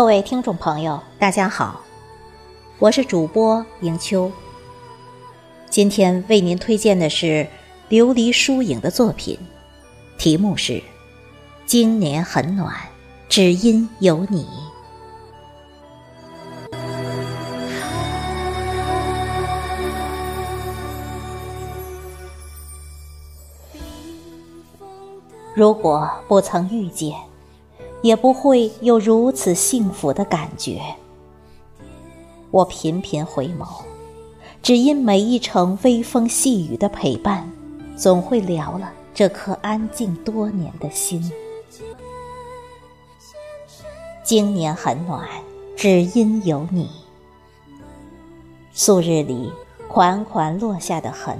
各位听众朋友，大家好，我是主播迎秋。今天为您推荐的是琉璃疏影的作品，题目是《今年很暖，只因有你》。如果不曾遇见，也不会有如此幸福的感觉。我频频回眸，只因每一程微风细雨的陪伴，总会撩了这颗安静多年的心。今年很暖，只因有你。素日里款款落下的痕，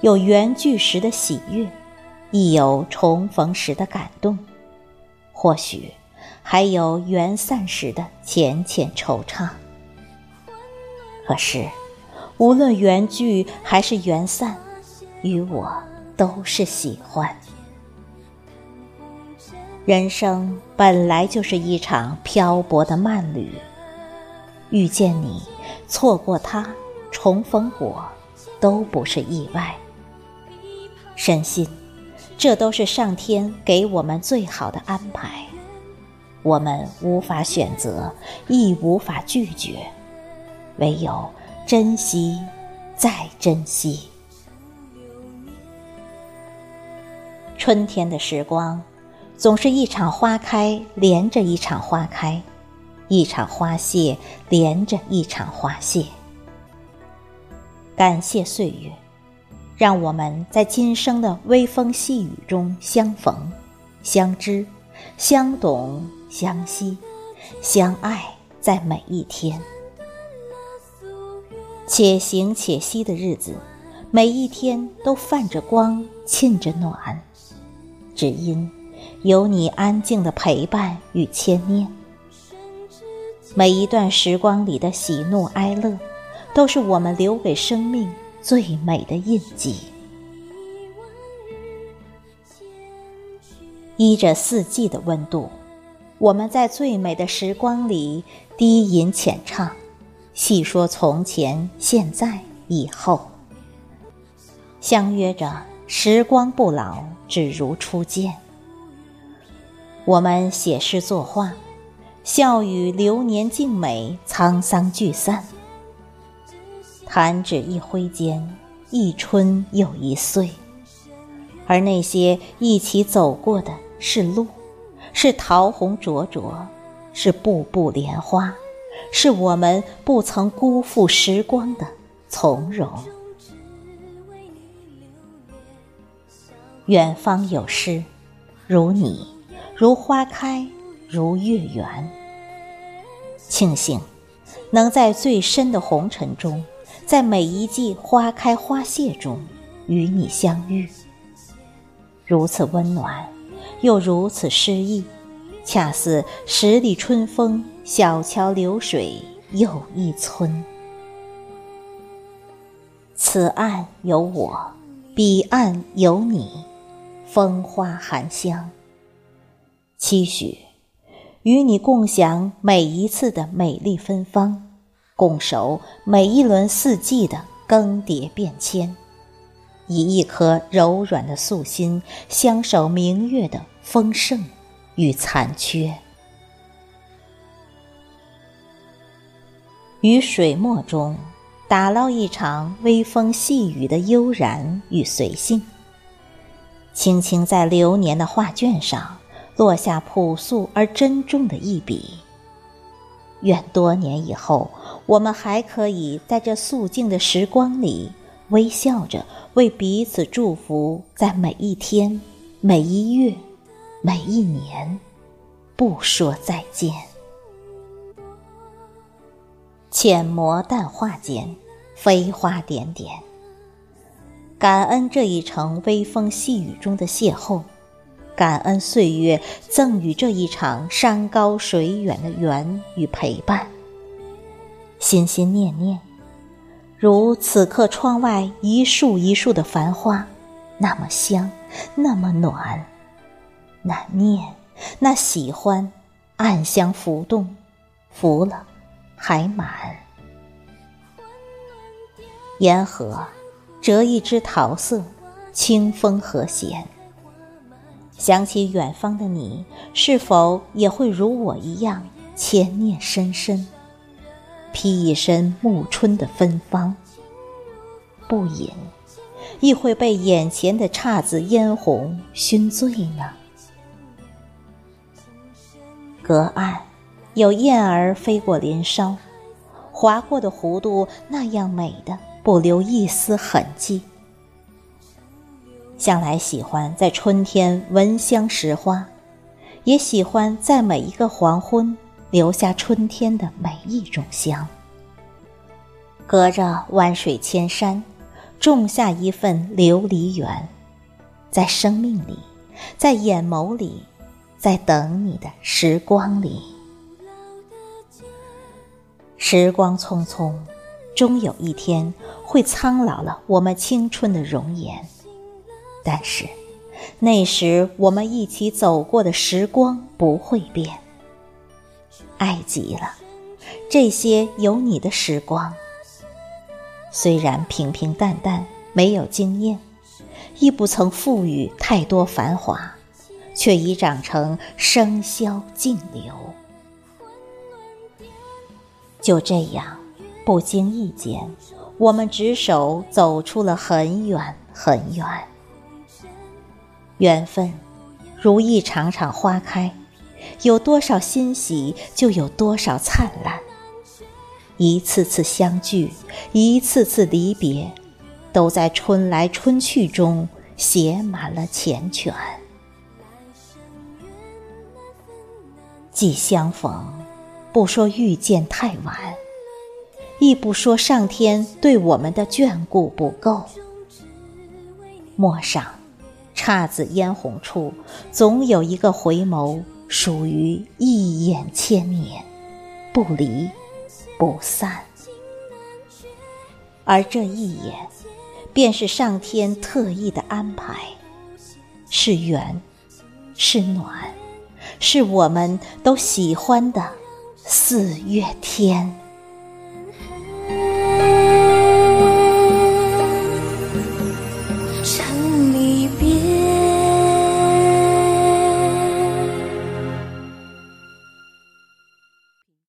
有缘聚时的喜悦。亦有重逢时的感动，或许还有缘散时的浅浅惆怅。可是，无论缘聚还是缘散，与我都是喜欢。人生本来就是一场漂泊的慢旅，遇见你，错过他，重逢我，都不是意外。深信。这都是上天给我们最好的安排，我们无法选择，亦无法拒绝，唯有珍惜，再珍惜。春天的时光，总是一场花开连着一场花开，一场花谢连着一场花谢。感谢岁月。让我们在今生的微风细雨中相逢、相知、相懂、相惜、相爱，在每一天。且行且惜的日子，每一天都泛着光，沁着暖，只因有你安静的陪伴与牵念。每一段时光里的喜怒哀乐，都是我们留给生命。最美的印记，依着四季的温度，我们在最美的时光里低吟浅唱，细说从前、现在、以后，相约着时光不老，只如初见。我们写诗作画，笑语流年静美，沧桑聚散。弹指一挥间，一春又一岁。而那些一起走过的是路，是桃红灼灼，是步步莲花，是我们不曾辜负时光的从容。远方有诗，如你，如花开，如月圆。庆幸，能在最深的红尘中。在每一季花开花谢中，与你相遇，如此温暖，又如此诗意，恰似十里春风，小桥流水又一村。此岸有我，彼岸有你，风花含香。期许与你共享每一次的美丽芬芳。共守每一轮四季的更迭变迁，以一颗柔软的素心相守明月的丰盛与残缺。于水墨中打捞一场微风细雨的悠然与随性，轻轻在流年的画卷上落下朴素而珍重的一笔。愿多年以后，我们还可以在这肃静的时光里，微笑着为彼此祝福，在每一天、每一月、每一年，不说再见。浅磨淡画间，飞花点点。感恩这一程微风细雨中的邂逅。感恩岁月赠予这一场山高水远的缘与陪伴，心心念念，如此刻窗外一树一树的繁花，那么香，那么暖。那念，那喜欢，暗香浮动，浮了还满。沿河折一枝桃色，清风和弦。想起远方的你，是否也会如我一样牵念深深，披一身暮春的芬芳？不饮，亦会被眼前的姹紫嫣红熏醉呢？隔岸有燕儿飞过林梢，划过的弧度那样美的不留一丝痕迹。向来喜欢在春天闻香识花，也喜欢在每一个黄昏留下春天的每一种香。隔着万水千山，种下一份琉璃园，在生命里，在眼眸里，在等你的时光里。时光匆匆，终有一天会苍老了我们青春的容颜。但是，那时我们一起走过的时光不会变。爱极了，这些有你的时光。虽然平平淡淡，没有惊艳，亦不曾赋予太多繁华，却已长成笙箫静流。就这样，不经意间，我们执手走出了很远很远。缘分，如一场场花开，有多少欣喜，就有多少灿烂。一次次相聚，一次次离别，都在春来春去中写满了缱绻。既相逢，不说遇见太晚，亦不说上天对我们的眷顾不够。陌上。姹紫嫣红处，总有一个回眸，属于一眼千年，不离不散。而这一眼，便是上天特意的安排，是缘，是暖，是我们都喜欢的四月天。